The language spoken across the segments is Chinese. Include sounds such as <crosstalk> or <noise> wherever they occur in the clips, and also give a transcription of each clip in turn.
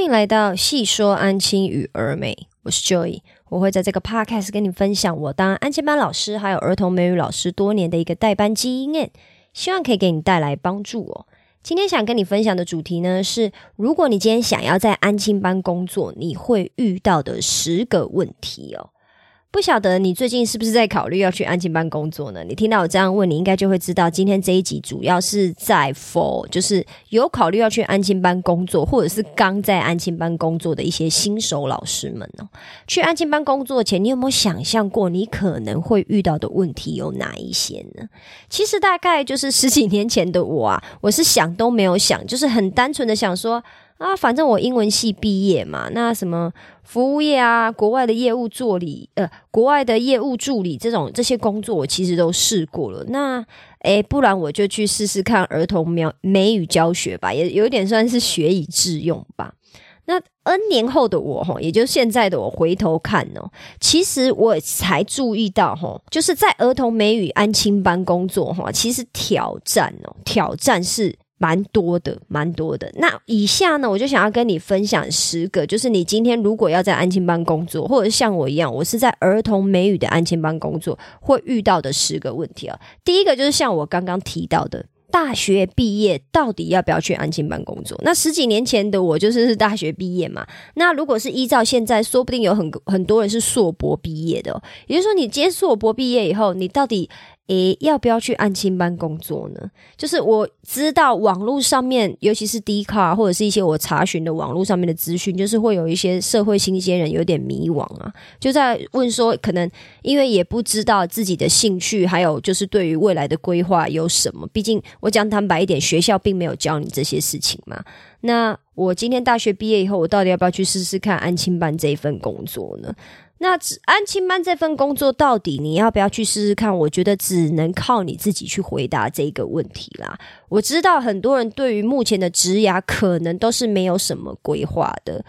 欢迎来到细说安亲与儿美，我是 Joy，我会在这个 podcast 跟你分享我当安亲班老师还有儿童美语老师多年的一个代班经验，希望可以给你带来帮助哦。今天想跟你分享的主题呢是，如果你今天想要在安亲班工作，你会遇到的十个问题哦。不晓得你最近是不是在考虑要去安亲班工作呢？你听到我这样问，你应该就会知道，今天这一集主要是在 for 就是有考虑要去安亲班工作，或者是刚在安亲班工作的一些新手老师们哦。去安亲班工作前，你有没有想象过你可能会遇到的问题有哪一些呢？其实大概就是十几年前的我啊，我是想都没有想，就是很单纯的想说。啊，反正我英文系毕业嘛，那什么服务业啊，国外的业务助理，呃，国外的业务助理这种这些工作，我其实都试过了。那，诶，不然我就去试试看儿童描美语教学吧，也有一点算是学以致用吧。那 N 年后的我哈，也就是现在的我回头看哦，其实我才注意到哈，就是在儿童美语安亲班工作哈，其实挑战哦，挑战是。蛮多的，蛮多的。那以下呢，我就想要跟你分享十个，就是你今天如果要在安亲班工作，或者像我一样，我是在儿童美语的安亲班工作，会遇到的十个问题啊。第一个就是像我刚刚提到的，大学毕业到底要不要去安亲班工作？那十几年前的我就是大学毕业嘛。那如果是依照现在，说不定有很很多人是硕博毕业的，也就是说，你接硕博毕业以后，你到底？诶，要不要去安亲班工作呢？就是我知道网络上面，尤其是 D 卡或者是一些我查询的网络上面的资讯，就是会有一些社会新鲜人有点迷惘啊，就在问说，可能因为也不知道自己的兴趣，还有就是对于未来的规划有什么。毕竟我讲坦白一点，学校并没有教你这些事情嘛。那我今天大学毕业以后，我到底要不要去试试看安亲班这一份工作呢？那安亲班这份工作到底你要不要去试试看？我觉得只能靠你自己去回答这个问题啦。我知道很多人对于目前的职涯可能都是没有什么规划的。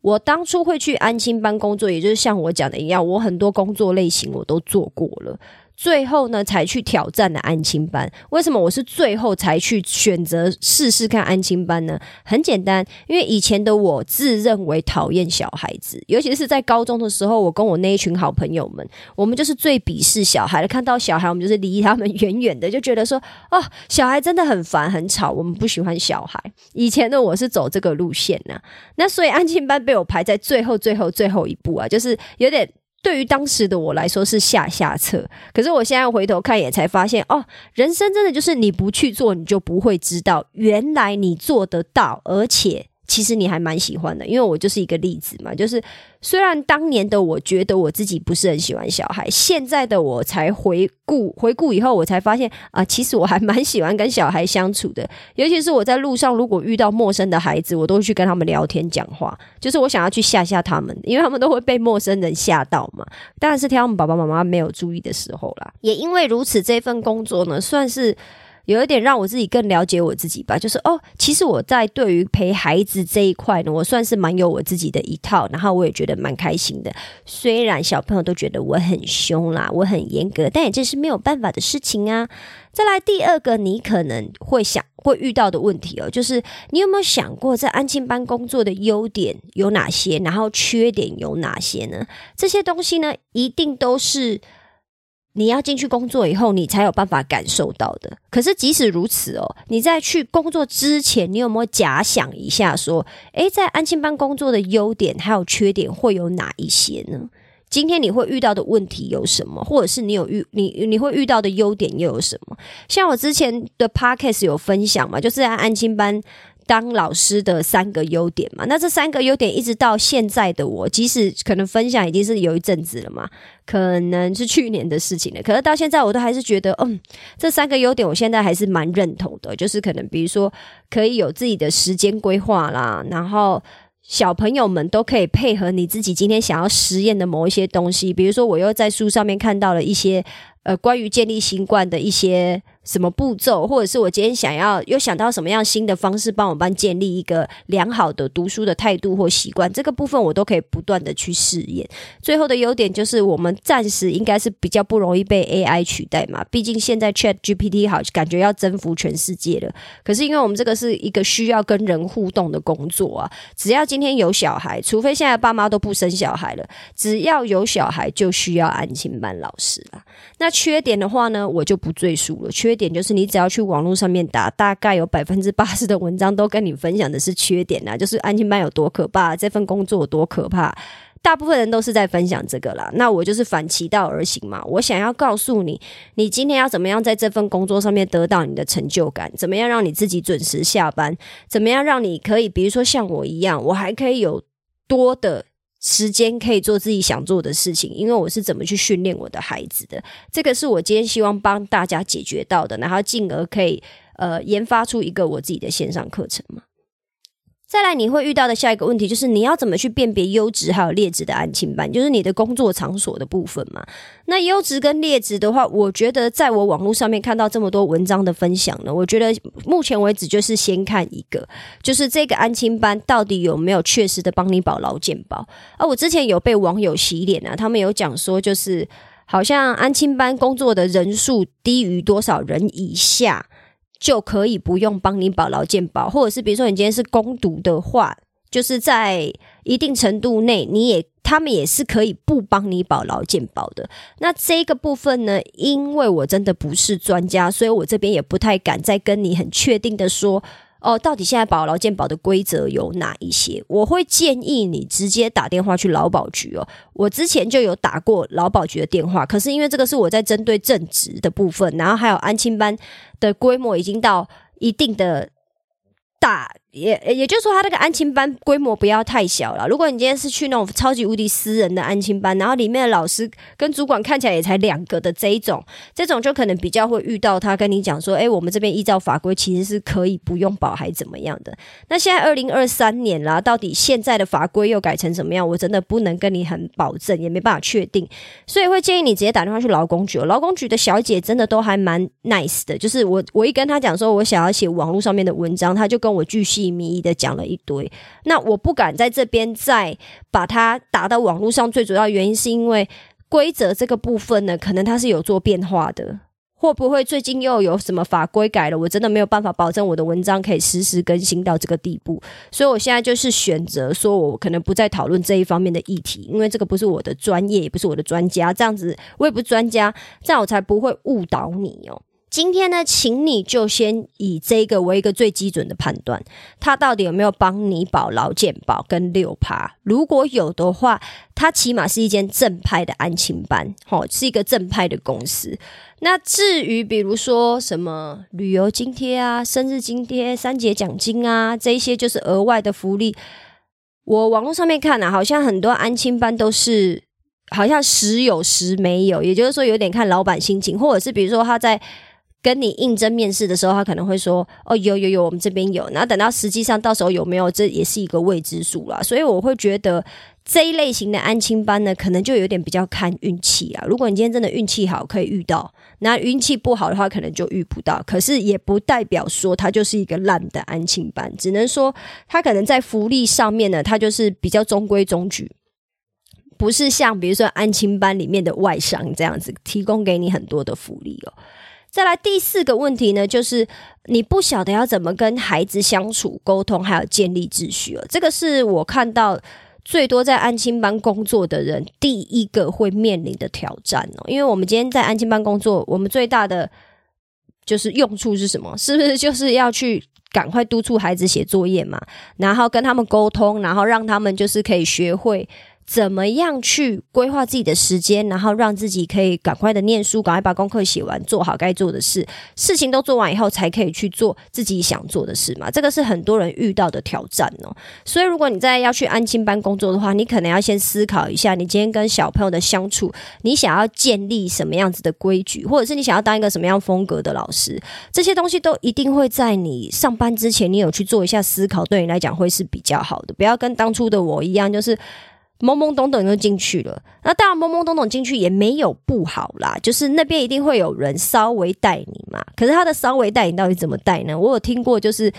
我当初会去安亲班工作，也就是像我讲的一样，我很多工作类型我都做过了。最后呢，才去挑战的安亲班。为什么我是最后才去选择试试看安亲班呢？很简单，因为以前的我自认为讨厌小孩子，尤其是在高中的时候，我跟我那一群好朋友们，我们就是最鄙视小孩的。看到小孩，我们就是离他们远远的，就觉得说，哦，小孩真的很烦很吵，我们不喜欢小孩。以前的我是走这个路线呢，那所以安亲班被我排在最后、最后、最后一步啊，就是有点。对于当时的我来说是下下策，可是我现在回头看也才发现，哦，人生真的就是你不去做，你就不会知道，原来你做得到，而且。其实你还蛮喜欢的，因为我就是一个例子嘛。就是虽然当年的我觉得我自己不是很喜欢小孩，现在的我才回顾回顾以后，我才发现啊，其实我还蛮喜欢跟小孩相处的。尤其是我在路上如果遇到陌生的孩子，我都会去跟他们聊天讲话，就是我想要去吓吓他们，因为他们都会被陌生人吓到嘛。当然是挑他们爸爸妈妈没有注意的时候啦。也因为如此，这份工作呢，算是。有一点让我自己更了解我自己吧，就是哦，其实我在对于陪孩子这一块呢，我算是蛮有我自己的一套，然后我也觉得蛮开心的。虽然小朋友都觉得我很凶啦，我很严格，但也这是没有办法的事情啊。再来第二个，你可能会想会遇到的问题哦，就是你有没有想过在安庆班工作的优点有哪些，然后缺点有哪些呢？这些东西呢，一定都是。你要进去工作以后，你才有办法感受到的。可是即使如此哦，你在去工作之前，你有没有假想一下，说，诶，在安庆班工作的优点还有缺点会有哪一些呢？今天你会遇到的问题有什么？或者是你有遇你你会遇到的优点又有什么？像我之前的 podcast 有分享嘛，就是在安庆班。当老师的三个优点嘛，那这三个优点一直到现在的我，即使可能分享已经是有一阵子了嘛，可能是去年的事情了，可是到现在我都还是觉得，嗯，这三个优点我现在还是蛮认同的，就是可能比如说可以有自己的时间规划啦，然后小朋友们都可以配合你自己今天想要实验的某一些东西，比如说我又在书上面看到了一些呃关于建立新冠的一些。什么步骤，或者是我今天想要又想到什么样新的方式，帮我班建立一个良好的读书的态度或习惯，这个部分我都可以不断的去试验。最后的优点就是，我们暂时应该是比较不容易被 AI 取代嘛，毕竟现在 Chat GPT 好感觉要征服全世界了。可是因为我们这个是一个需要跟人互动的工作啊，只要今天有小孩，除非现在爸妈都不生小孩了，只要有小孩就需要安亲班老师了。那缺点的话呢，我就不赘述了。缺点就是你只要去网络上面打，大概有百分之八十的文章都跟你分享的是缺点啊，就是安亲班有多可怕，这份工作有多可怕。大部分人都是在分享这个啦。那我就是反其道而行嘛。我想要告诉你，你今天要怎么样在这份工作上面得到你的成就感？怎么样让你自己准时下班？怎么样让你可以，比如说像我一样，我还可以有多的。时间可以做自己想做的事情，因为我是怎么去训练我的孩子的，这个是我今天希望帮大家解决到的，然后进而可以呃研发出一个我自己的线上课程嘛。再来，你会遇到的下一个问题就是，你要怎么去辨别优质还有劣质的安亲班？就是你的工作场所的部分嘛。那优质跟劣质的话，我觉得在我网络上面看到这么多文章的分享呢，我觉得目前为止就是先看一个，就是这个安亲班到底有没有确实的帮你保劳健保。而我之前有被网友洗脸啊，他们有讲说，就是好像安亲班工作的人数低于多少人以下。就可以不用帮你保劳健保，或者是比如说你今天是攻读的话，就是在一定程度内，你也他们也是可以不帮你保劳健保的。那这个部分呢，因为我真的不是专家，所以我这边也不太敢再跟你很确定的说。哦，到底现在保劳健保的规则有哪一些？我会建议你直接打电话去劳保局哦。我之前就有打过劳保局的电话，可是因为这个是我在针对正职的部分，然后还有安亲班的规模已经到一定的大。也也就是说，他那个安亲班规模不要太小了。如果你今天是去那种超级无敌私人的安亲班，然后里面的老师跟主管看起来也才两个的这一种，这种就可能比较会遇到他跟你讲说：“哎，我们这边依照法规其实是可以不用保，还怎么样的？”那现在二零二三年啦，到底现在的法规又改成什么样？我真的不能跟你很保证，也没办法确定，所以会建议你直接打电话去劳工局。劳工局的小姐真的都还蛮 nice 的，就是我我一跟他讲说我想要写网络上面的文章，他就跟我继细密的讲了一堆，那我不敢在这边再把它打到网络上。最主要原因是因为规则这个部分呢，可能它是有做变化的，会不会最近又有什么法规改了？我真的没有办法保证我的文章可以实时更新到这个地步。所以我现在就是选择说，我可能不再讨论这一方面的议题，因为这个不是我的专业，也不是我的专家。这样子我也不是专家，这样我才不会误导你哦。今天呢，请你就先以这个为一个最基准的判断，他到底有没有帮你保劳健保跟六趴？如果有的话，他起码是一间正派的安亲班，哦，是一个正派的公司。那至于比如说什么旅游津贴啊、生日津贴、三节奖金啊，这一些就是额外的福利。我网络上面看啊，好像很多安亲班都是好像时有时没有，也就是说有点看老板心情，或者是比如说他在。跟你应征面试的时候，他可能会说：“哦，有有有，我们这边有。”然后等到实际上到时候有没有，这也是一个未知数啦。所以我会觉得这一类型的安亲班呢，可能就有点比较看运气啊。如果你今天真的运气好，可以遇到；那运气不好的话，可能就遇不到。可是也不代表说它就是一个烂的安亲班，只能说它可能在福利上面呢，它就是比较中规中矩，不是像比如说安亲班里面的外商这样子提供给你很多的福利哦。再来第四个问题呢，就是你不晓得要怎么跟孩子相处、沟通，还有建立秩序了。这个是我看到最多在安亲班工作的人第一个会面临的挑战哦。因为我们今天在安亲班工作，我们最大的就是用处是什么？是不是就是要去赶快督促孩子写作业嘛？然后跟他们沟通，然后让他们就是可以学会。怎么样去规划自己的时间，然后让自己可以赶快的念书，赶快把功课写完，做好该做的事，事情都做完以后，才可以去做自己想做的事嘛？这个是很多人遇到的挑战哦。所以，如果你在要去安亲班工作的话，你可能要先思考一下，你今天跟小朋友的相处，你想要建立什么样子的规矩，或者是你想要当一个什么样风格的老师，这些东西都一定会在你上班之前，你有去做一下思考，对你来讲会是比较好的。不要跟当初的我一样，就是。懵懵懂懂就进去了。那当然，懵懵懂懂进去也没有不好啦，就是那边一定会有人稍微带你嘛。可是他的稍微带你到底怎么带呢？我有听过，就是。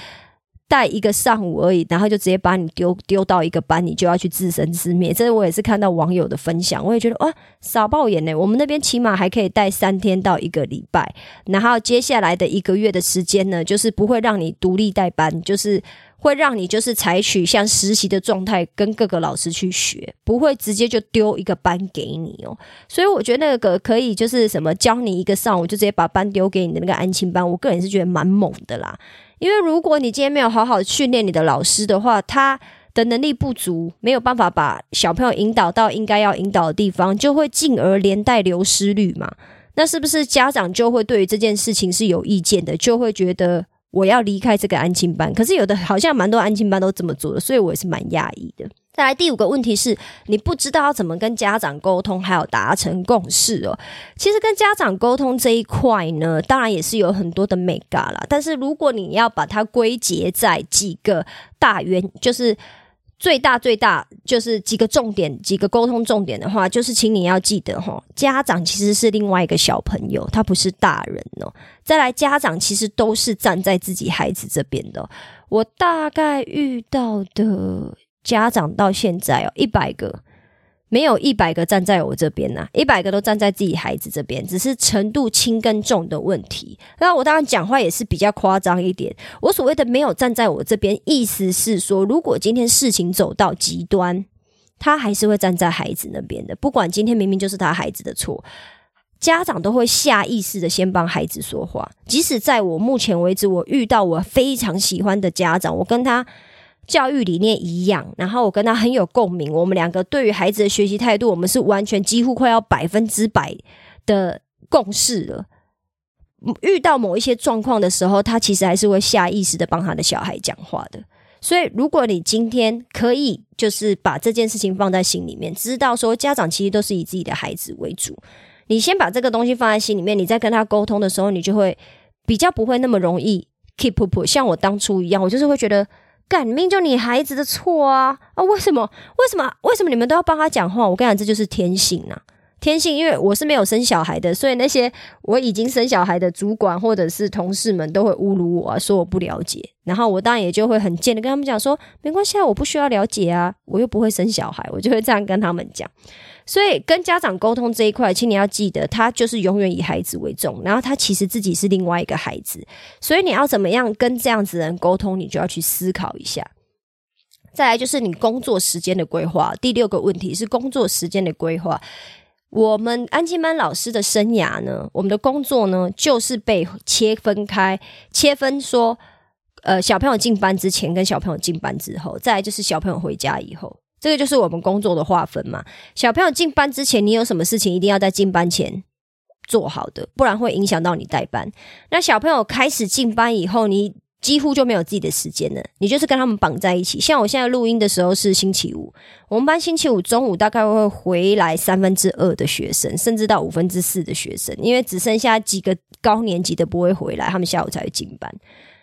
带一个上午而已，然后就直接把你丢丢到一个班，你就要去自生自灭。这我也是看到网友的分享，我也觉得哇，傻爆眼呢。我们那边起码还可以带三天到一个礼拜，然后接下来的一个月的时间呢，就是不会让你独立带班，就是会让你就是采取像实习的状态，跟各个老师去学，不会直接就丢一个班给你哦。所以我觉得那个可以就是什么教你一个上午，就直接把班丢给你的那个安亲班，我个人是觉得蛮猛的啦。因为如果你今天没有好好训练你的老师的话，他的能力不足，没有办法把小朋友引导到应该要引导的地方，就会进而连带流失率嘛？那是不是家长就会对于这件事情是有意见的，就会觉得我要离开这个安亲班？可是有的好像蛮多安亲班都这么做的，所以我也是蛮讶异的。再来第五个问题是你不知道要怎么跟家长沟通，还有达成共识哦。其实跟家长沟通这一块呢，当然也是有很多的美嘎啦。但是如果你要把它归结在几个大原，就是最大最大就是几个重点、几个沟通重点的话，就是请你要记得哈，家长其实是另外一个小朋友，他不是大人哦。再来，家长其实都是站在自己孩子这边的。我大概遇到的。家长到现在哦，一百个没有一百个站在我这边呐，一百个都站在自己孩子这边，只是程度轻跟重的问题。那我当然讲话也是比较夸张一点。我所谓的没有站在我这边，意思是说，如果今天事情走到极端，他还是会站在孩子那边的。不管今天明明就是他孩子的错，家长都会下意识的先帮孩子说话。即使在我目前为止，我遇到我非常喜欢的家长，我跟他。教育理念一样，然后我跟他很有共鸣。我们两个对于孩子的学习态度，我们是完全几乎快要百分之百的共识了。遇到某一些状况的时候，他其实还是会下意识的帮他的小孩讲话的。所以，如果你今天可以就是把这件事情放在心里面，知道说家长其实都是以自己的孩子为主，你先把这个东西放在心里面，你在跟他沟通的时候，你就会比较不会那么容易 keep up。像我当初一样，我就是会觉得。干命就你孩子的错啊啊！为什么？为什么？为什么你们都要帮他讲话？我跟你讲，这就是天性呐，天性。因为我是没有生小孩的，所以那些我已经生小孩的主管或者是同事们都会侮辱我，说我不了解。然后我当然也就会很贱的跟他们讲说，没关系啊，我不需要了解啊，我又不会生小孩，我就会这样跟他们讲。所以跟家长沟通这一块，请你要记得，他就是永远以孩子为重，然后他其实自己是另外一个孩子，所以你要怎么样跟这样子人沟通，你就要去思考一下。再来就是你工作时间的规划，第六个问题是工作时间的规划。我们安静班老师的生涯呢，我们的工作呢，就是被切分开，切分说，呃，小朋友进班之前跟小朋友进班之后，再来就是小朋友回家以后。这个就是我们工作的划分嘛。小朋友进班之前，你有什么事情一定要在进班前做好的，不然会影响到你带班。那小朋友开始进班以后，你几乎就没有自己的时间了，你就是跟他们绑在一起。像我现在录音的时候是星期五，我们班星期五中午大概会回来三分之二的学生，甚至到五分之四的学生，因为只剩下几个高年级的不会回来，他们下午才会进班。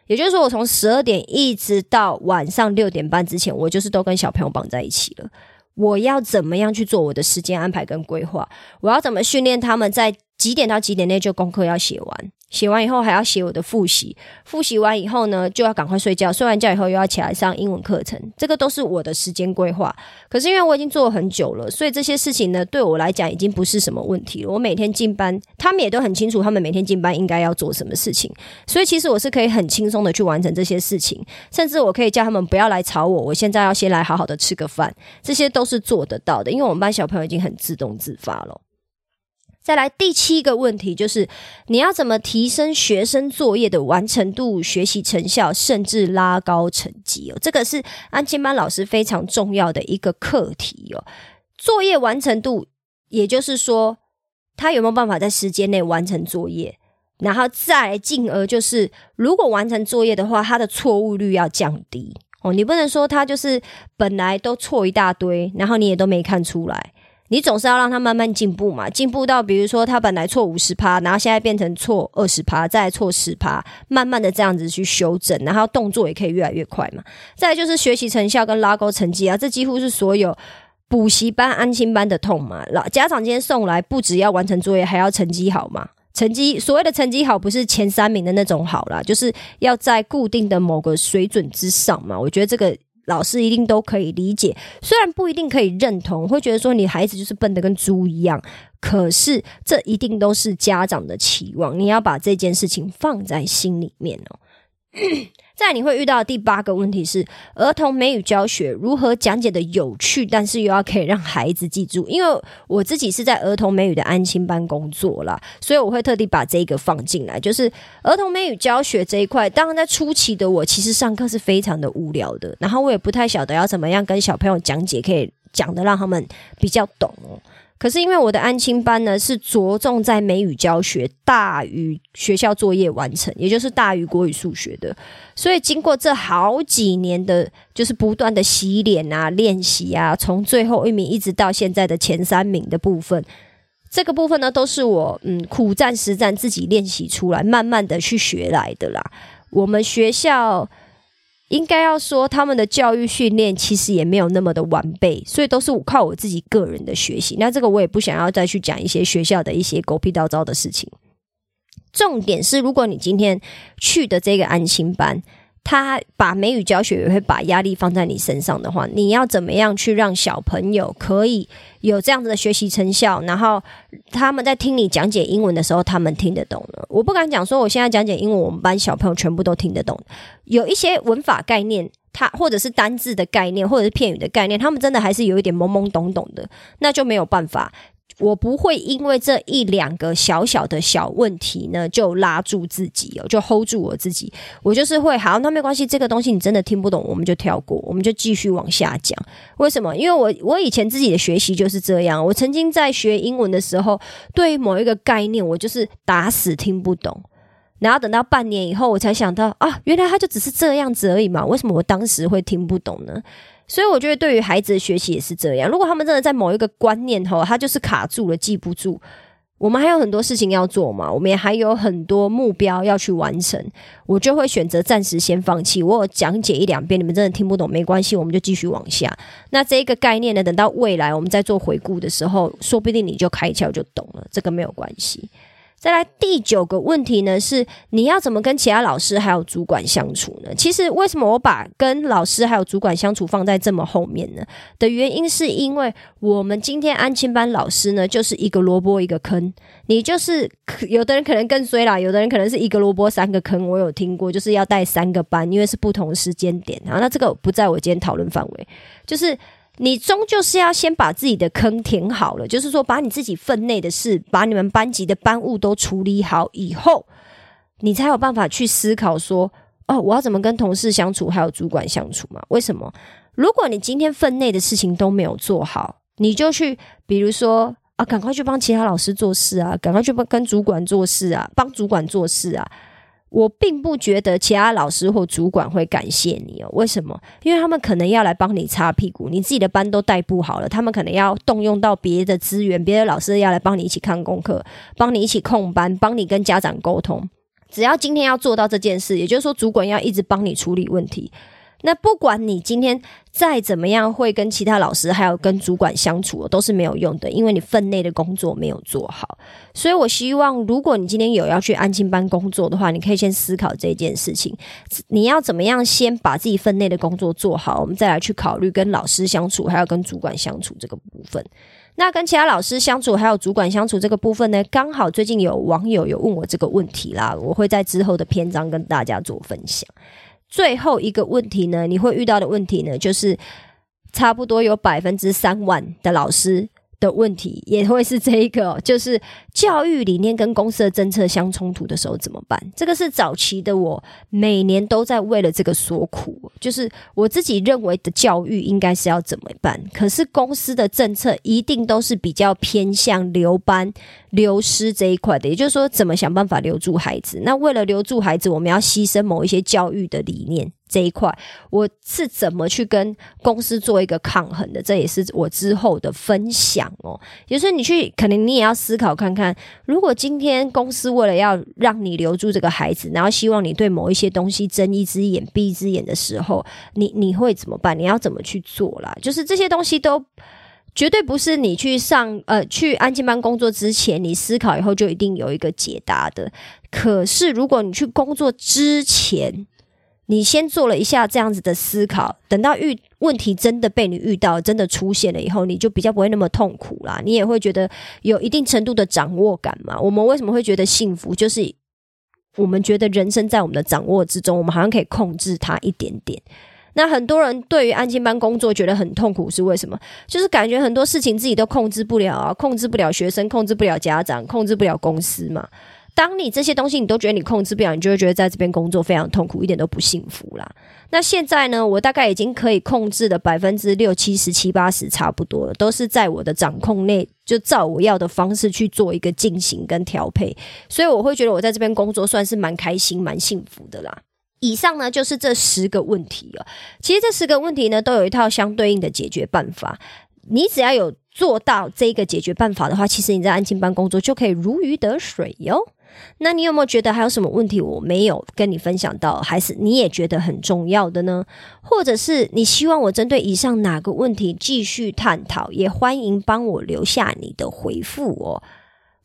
也就是说，我从十二点一直到晚上六点半之前，我就是都跟小朋友绑在一起了。我要怎么样去做我的时间安排跟规划？我要怎么训练他们在几点到几点内就功课要写完？写完以后还要写我的复习，复习完以后呢，就要赶快睡觉。睡完觉以后又要起来上英文课程，这个都是我的时间规划。可是因为我已经做了很久了，所以这些事情呢，对我来讲已经不是什么问题了。我每天进班，他们也都很清楚，他们每天进班应该要做什么事情。所以其实我是可以很轻松的去完成这些事情，甚至我可以叫他们不要来吵我。我现在要先来好好的吃个饭，这些都是做得到的，因为我们班小朋友已经很自动自发了。再来第七个问题，就是你要怎么提升学生作业的完成度、学习成效，甚至拉高成绩哦？这个是安亲班老师非常重要的一个课题哦。作业完成度，也就是说，他有没有办法在时间内完成作业，然后再进而就是，如果完成作业的话，他的错误率要降低哦。你不能说他就是本来都错一大堆，然后你也都没看出来。你总是要让他慢慢进步嘛，进步到比如说他本来错五十趴，然后现在变成错二十趴，再错十趴，慢慢的这样子去修正，然后动作也可以越来越快嘛。再就是学习成效跟拉高成绩啊，这几乎是所有补习班、安亲班的痛嘛。老家长今天送来，不只要完成作业，还要成绩好嘛。成绩所谓的成绩好，不是前三名的那种好啦，就是要在固定的某个水准之上嘛。我觉得这个老师一定都可以理解，虽然不一定可以认同，会觉得说你孩子就是笨的跟猪一样，可是这一定都是家长的期望，你要把这件事情放在心里面哦。<clears throat> 再你会遇到的第八个问题是儿童美语教学如何讲解的有趣，但是又要可以让孩子记住。因为我自己是在儿童美语的安亲班工作啦，所以我会特地把这个放进来。就是儿童美语教学这一块，当然在初期的我其实上课是非常的无聊的，然后我也不太晓得要怎么样跟小朋友讲解，可以讲的让他们比较懂。可是因为我的安亲班呢是着重在美语教学大于学校作业完成，也就是大于国语数学的，所以经过这好几年的，就是不断的洗脸啊、练习啊，从最后一名一直到现在的前三名的部分，这个部分呢都是我嗯苦战实战自己练习出来，慢慢的去学来的啦。我们学校。应该要说，他们的教育训练其实也没有那么的完备，所以都是靠我自己个人的学习。那这个我也不想要再去讲一些学校的一些狗屁叨糟的事情。重点是，如果你今天去的这个安心班。他把美语教学也会把压力放在你身上的话，你要怎么样去让小朋友可以有这样子的学习成效？然后他们在听你讲解英文的时候，他们听得懂呢？我不敢讲说我现在讲解英文，我们班小朋友全部都听得懂。有一些文法概念，他或者是单字的概念，或者是片语的概念，他们真的还是有一点懵懵懂懂的，那就没有办法。我不会因为这一两个小小的小问题呢，就拉住自己哦，就 hold 住我自己。我就是会好，那没关系，这个东西你真的听不懂，我们就跳过，我们就继续往下讲。为什么？因为我我以前自己的学习就是这样。我曾经在学英文的时候，对于某一个概念，我就是打死听不懂，然后等到半年以后，我才想到啊，原来他就只是这样子而已嘛。为什么我当时会听不懂呢？所以我觉得，对于孩子的学习也是这样。如果他们真的在某一个观念后，他就是卡住了，记不住，我们还有很多事情要做嘛，我们也还有很多目标要去完成，我就会选择暂时先放弃。我有讲解一两遍，你们真的听不懂没关系，我们就继续往下。那这一个概念呢，等到未来我们在做回顾的时候，说不定你就开窍就懂了，这个没有关系。再来第九个问题呢，是你要怎么跟其他老师还有主管相处呢？其实为什么我把跟老师还有主管相处放在这么后面呢？的原因是因为我们今天安亲班老师呢，就是一个萝卜一个坑。你就是有的人可能更衰啦，有的人可能是一个萝卜三个坑。我有听过，就是要带三个班，因为是不同时间点啊。那这个不在我今天讨论范围，就是。你终究是要先把自己的坑填好了，就是说把你自己分内的事，把你们班级的班务都处理好以后，你才有办法去思考说，哦，我要怎么跟同事相处，还有主管相处嘛？为什么？如果你今天分内的事情都没有做好，你就去，比如说啊，赶快去帮其他老师做事啊，赶快去帮跟主管做事啊，帮主管做事啊。我并不觉得其他老师或主管会感谢你哦。为什么？因为他们可能要来帮你擦屁股，你自己的班都带不好了，他们可能要动用到别的资源，别的老师要来帮你一起看功课，帮你一起控班，帮你跟家长沟通。只要今天要做到这件事，也就是说，主管要一直帮你处理问题。那不管你今天再怎么样会跟其他老师还有跟主管相处，都是没有用的，因为你分内的工作没有做好。所以我希望，如果你今天有要去安静班工作的话，你可以先思考这件事情。你要怎么样先把自己分内的工作做好，我们再来去考虑跟老师相处，还要跟主管相处这个部分。那跟其他老师相处，还有主管相处这个部分呢？刚好最近有网友有问我这个问题啦，我会在之后的篇章跟大家做分享。最后一个问题呢，你会遇到的问题呢，就是差不多有百分之三万的老师。的问题也会是这一个，就是教育理念跟公司的政策相冲突的时候怎么办？这个是早期的我每年都在为了这个所苦，就是我自己认为的教育应该是要怎么办？可是公司的政策一定都是比较偏向留班、流失这一块的，也就是说，怎么想办法留住孩子？那为了留住孩子，我们要牺牲某一些教育的理念。这一块我是怎么去跟公司做一个抗衡的？这也是我之后的分享哦。有时候你去，可能你也要思考看看，如果今天公司为了要让你留住这个孩子，然后希望你对某一些东西睁一只眼闭一只眼的时候，你你会怎么办？你要怎么去做啦？就是这些东西都绝对不是你去上呃去安静班工作之前，你思考以后就一定有一个解答的。可是如果你去工作之前，你先做了一下这样子的思考，等到遇问题真的被你遇到，真的出现了以后，你就比较不会那么痛苦啦。你也会觉得有一定程度的掌握感嘛。我们为什么会觉得幸福？就是我们觉得人生在我们的掌握之中，我们好像可以控制它一点点。那很多人对于安静班工作觉得很痛苦，是为什么？就是感觉很多事情自己都控制不了啊，控制不了学生，控制不了家长，控制不了公司嘛。当你这些东西你都觉得你控制不了，你就会觉得在这边工作非常痛苦，一点都不幸福啦。那现在呢，我大概已经可以控制的百分之六七十七八十差不多了，都是在我的掌控内，就照我要的方式去做一个进行跟调配，所以我会觉得我在这边工作算是蛮开心、蛮幸福的啦。以上呢就是这十个问题了。其实这十个问题呢都有一套相对应的解决办法。你只要有做到这个解决办法的话，其实你在安静班工作就可以如鱼得水哟。那你有没有觉得还有什么问题我没有跟你分享到，还是你也觉得很重要的呢？或者是你希望我针对以上哪个问题继续探讨，也欢迎帮我留下你的回复哦。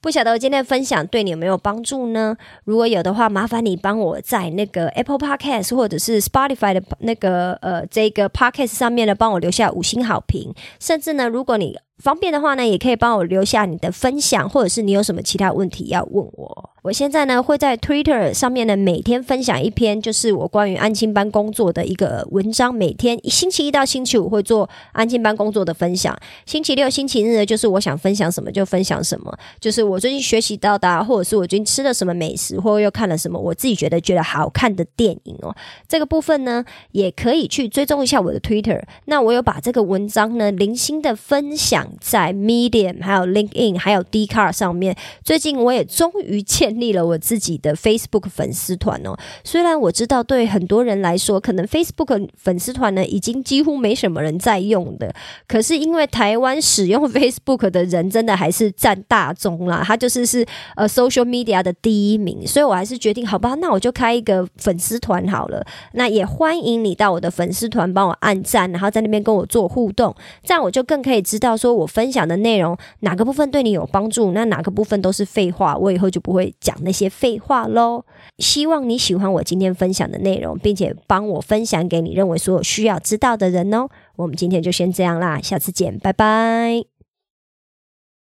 不晓得我今天的分享对你有没有帮助呢？如果有的话，麻烦你帮我在那个 Apple Podcast 或者是 Spotify 的那个呃这个 Podcast 上面呢，帮我留下五星好评。甚至呢，如果你方便的话呢，也可以帮我留下你的分享，或者是你有什么其他问题要问我。我现在呢会在 Twitter 上面呢每天分享一篇，就是我关于安静班工作的一个文章。每天星期一到星期五会做安静班工作的分享，星期六、星期日呢就是我想分享什么就分享什么，就是我最近学习到的，或者是我最近吃了什么美食，或又看了什么我自己觉得觉得好看的电影哦。这个部分呢也可以去追踪一下我的 Twitter。那我有把这个文章呢零星的分享在 Medium、还有 LinkedIn、还有 d c a r 上面。最近我也终于建。立了我自己的 Facebook 粉丝团哦，虽然我知道对很多人来说，可能 Facebook 粉丝团呢已经几乎没什么人在用的，可是因为台湾使用 <laughs> Facebook 的人真的还是占大宗啦，它就是是呃 social media 的第一名，所以我还是决定好吧，那我就开一个粉丝团好了。那也欢迎你到我的粉丝团帮我按赞，然后在那边跟我做互动，这样我就更可以知道说我分享的内容哪个部分对你有帮助，那哪个部分都是废话，我以后就不会。讲那些废话喽！希望你喜欢我今天分享的内容，并且帮我分享给你认为所有需要知道的人哦。我们今天就先这样啦，下次见，拜拜。